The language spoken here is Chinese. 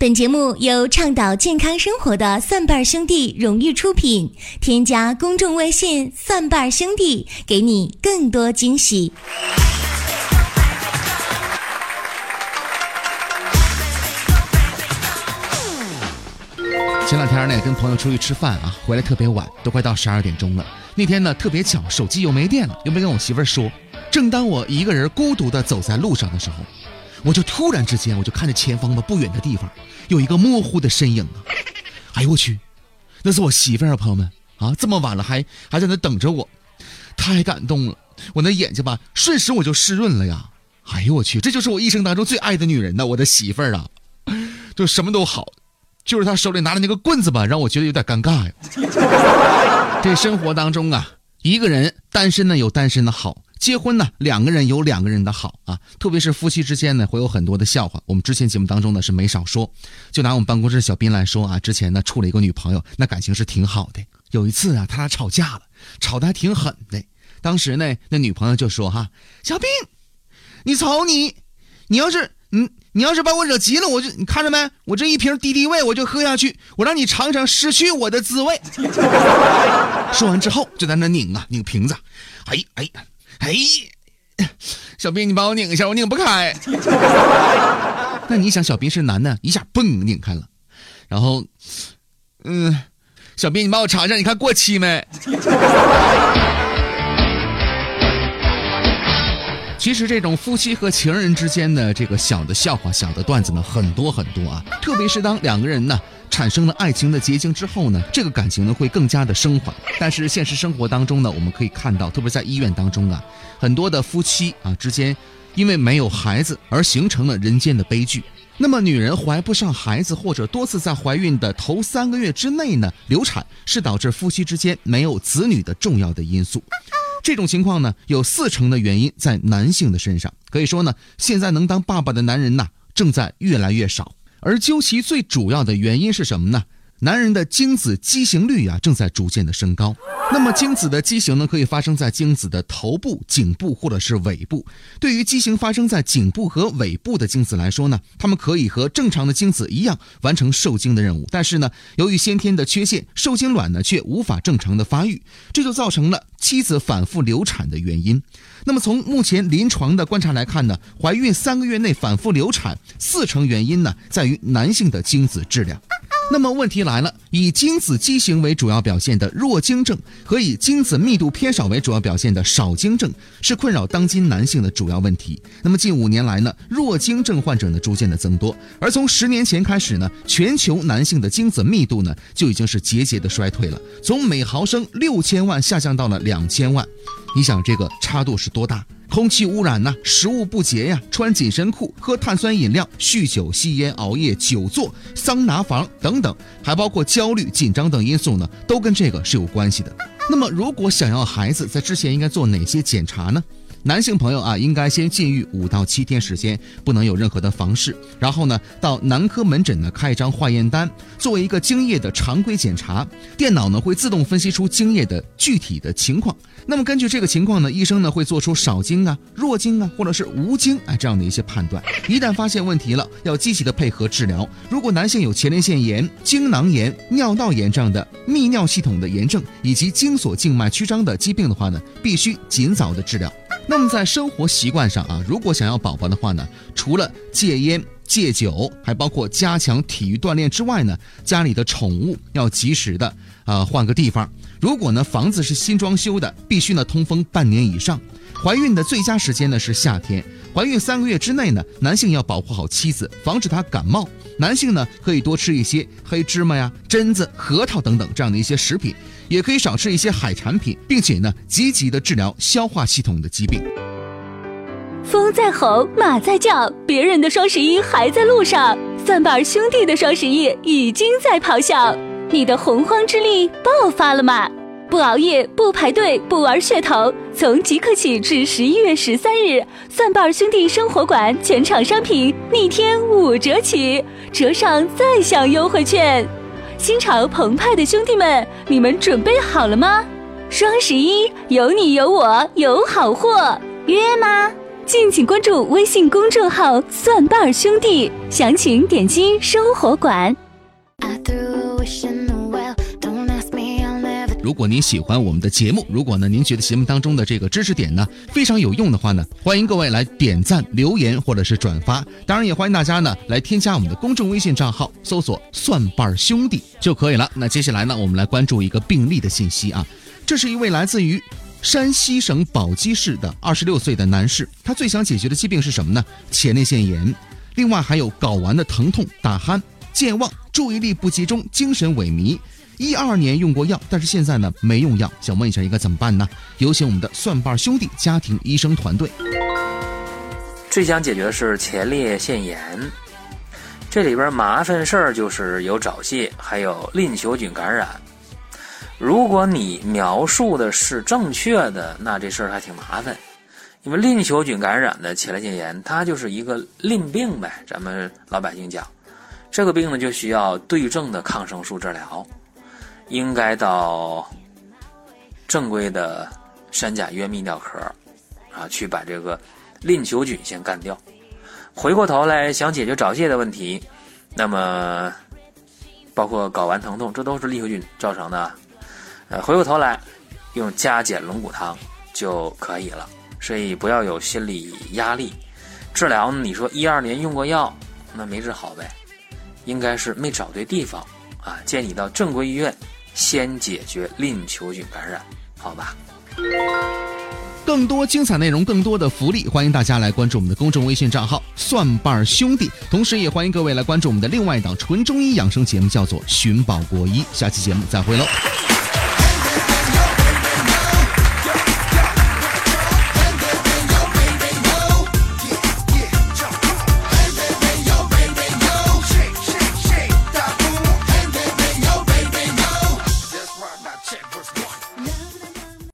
本节目由倡导健康生活的蒜瓣兄弟荣誉出品。添加公众微信“蒜瓣兄弟”，给你更多惊喜。前两天呢，跟朋友出去吃饭啊，回来特别晚，都快到十二点钟了。那天呢，特别巧，手机又没电了，又没跟我媳妇儿说。正当我一个人孤独的走在路上的时候。我就突然之间，我就看着前方的不远的地方，有一个模糊的身影啊！哎呦我去，那是我媳妇儿啊，朋友们啊，这么晚了还还在那等着我，太感动了！我那眼睛吧，瞬时我就湿润了呀！哎呦我去，这就是我一生当中最爱的女人呐，我的媳妇儿啊，就什么都好，就是她手里拿的那个棍子吧，让我觉得有点尴尬呀。这生活当中啊，一个人单身呢有单身的好。结婚呢，两个人有两个人的好啊，特别是夫妻之间呢，会有很多的笑话。我们之前节目当中呢是没少说。就拿我们办公室小斌来说啊，之前呢处了一个女朋友，那感情是挺好的。有一次啊，他俩吵架了，吵得还挺狠的。当时呢，那女朋友就说：“哈，小斌，你瞅你，你要是你你要是把我惹急了，我就你看着没，我这一瓶敌敌畏我就喝下去，我让你尝尝失去我的滋味。”说完之后，就在那拧啊拧瓶子，哎哎。哎，小兵，你帮我拧一下，我拧不开。那你想，小兵是男的，一下嘣拧开了，然后，嗯，小兵，你帮我尝尝，你看过期没？其实这种夫妻和情人之间的这个小的笑话、小的段子呢，很多很多啊。特别是当两个人呢产生了爱情的结晶之后呢，这个感情呢会更加的升华。但是现实生活当中呢，我们可以看到，特别在医院当中啊，很多的夫妻啊之间，因为没有孩子而形成了人间的悲剧。那么，女人怀不上孩子，或者多次在怀孕的头三个月之内呢流产，是导致夫妻之间没有子女的重要的因素。这种情况呢，有四成的原因在男性的身上。可以说呢，现在能当爸爸的男人呐，正在越来越少。而究其最主要的原因是什么呢？男人的精子畸形率啊，正在逐渐的升高。那么精子的畸形呢，可以发生在精子的头部、颈部或者是尾部。对于畸形发生在颈部和尾部的精子来说呢，它们可以和正常的精子一样完成受精的任务，但是呢，由于先天的缺陷，受精卵呢却无法正常的发育，这就造成了妻子反复流产的原因。那么从目前临床的观察来看呢，怀孕三个月内反复流产，四成原因呢在于男性的精子质量。那么问题来了，以精子畸形为主要表现的弱精症和以精子密度偏少为主要表现的少精症，是困扰当今男性的主要问题。那么近五年来呢，弱精症患者呢逐渐的增多，而从十年前开始呢，全球男性的精子密度呢就已经是节节的衰退了，从每毫升六千万下降到了两千万。你想这个差度是多大？空气污染呐，食物不洁呀，穿紧身裤，喝碳酸饮料，酗酒、吸烟、熬夜、久坐、桑拿房等等，还包括焦虑、紧张等因素呢，都跟这个是有关系的。那么，如果想要孩子，在之前应该做哪些检查呢？男性朋友啊，应该先禁欲五到七天时间，不能有任何的房事。然后呢，到男科门诊呢开一张化验单，作为一个精液的常规检查。电脑呢会自动分析出精液的具体的情况。那么根据这个情况呢，医生呢会做出少精啊、弱精啊，或者是无精啊这样的一些判断。一旦发现问题了，要积极的配合治疗。如果男性有前列腺炎、精囊炎、尿道炎这样的泌尿系统的炎症，以及精索静脉曲张的疾病的话呢，必须尽早的治疗。那么在生活习惯上啊，如果想要宝宝的话呢，除了戒烟戒酒，还包括加强体育锻炼之外呢，家里的宠物要及时的啊换个地方。如果呢房子是新装修的，必须呢通风半年以上。怀孕的最佳时间呢是夏天。怀孕三个月之内呢，男性要保护好妻子，防止她感冒。男性呢可以多吃一些黑芝麻呀、榛子、核桃等等这样的一些食品，也可以少吃一些海产品，并且呢积极的治疗消化系统的疾病。风在吼，马在叫，别人的双十一还在路上，蒜瓣兄弟的双十一已经在咆哮，你的洪荒之力爆发了吗？不熬夜，不排队，不玩噱头，从即刻起至十一月十三日，蒜瓣兄弟生活馆全场商品逆天五折起，折上再享优惠券。心潮澎湃的兄弟们，你们准备好了吗？双十一有你有我有好货，约吗？敬请关注微信公众号“蒜瓣兄弟”，详情点击生活馆。如果您喜欢我们的节目，如果呢您觉得节目当中的这个知识点呢非常有用的话呢，欢迎各位来点赞、留言或者是转发。当然也欢迎大家呢来添加我们的公众微信账号，搜索“蒜瓣兄弟”就可以了。那接下来呢，我们来关注一个病例的信息啊，这是一位来自于山西省宝鸡市的二十六岁的男士，他最想解决的疾病是什么呢？前列腺炎，另外还有睾丸的疼痛、打鼾、健忘、注意力不集中、精神萎靡。一二年用过药，但是现在呢没用药，想问一下应该怎么办呢？有请我们的蒜瓣兄弟家庭医生团队。最想解决的是前列腺炎，这里边麻烦事儿就是有早泄，还有淋球菌感染。如果你描述的是正确的，那这事儿还挺麻烦，因为淋球菌感染的前列腺炎，它就是一个淋病呗，咱们老百姓讲，这个病呢就需要对症的抗生素治疗。应该到正规的三甲医院泌尿科啊，去把这个淋球菌先干掉。回过头来想解决早泄的问题，那么包括睾丸疼痛，这都是淋球菌造成的。呃，回过头来用加减龙骨汤就可以了。所以不要有心理压力。治疗呢你说一二年用过药，那没治好呗，应该是没找对地方啊。建议到正规医院。先解决淋球菌感染，好吧。更多精彩内容，更多的福利，欢迎大家来关注我们的公众微信账号“蒜瓣兄弟”。同时，也欢迎各位来关注我们的另外一档纯中医养生节目，叫做《寻宝国医》。下期节目再会喽。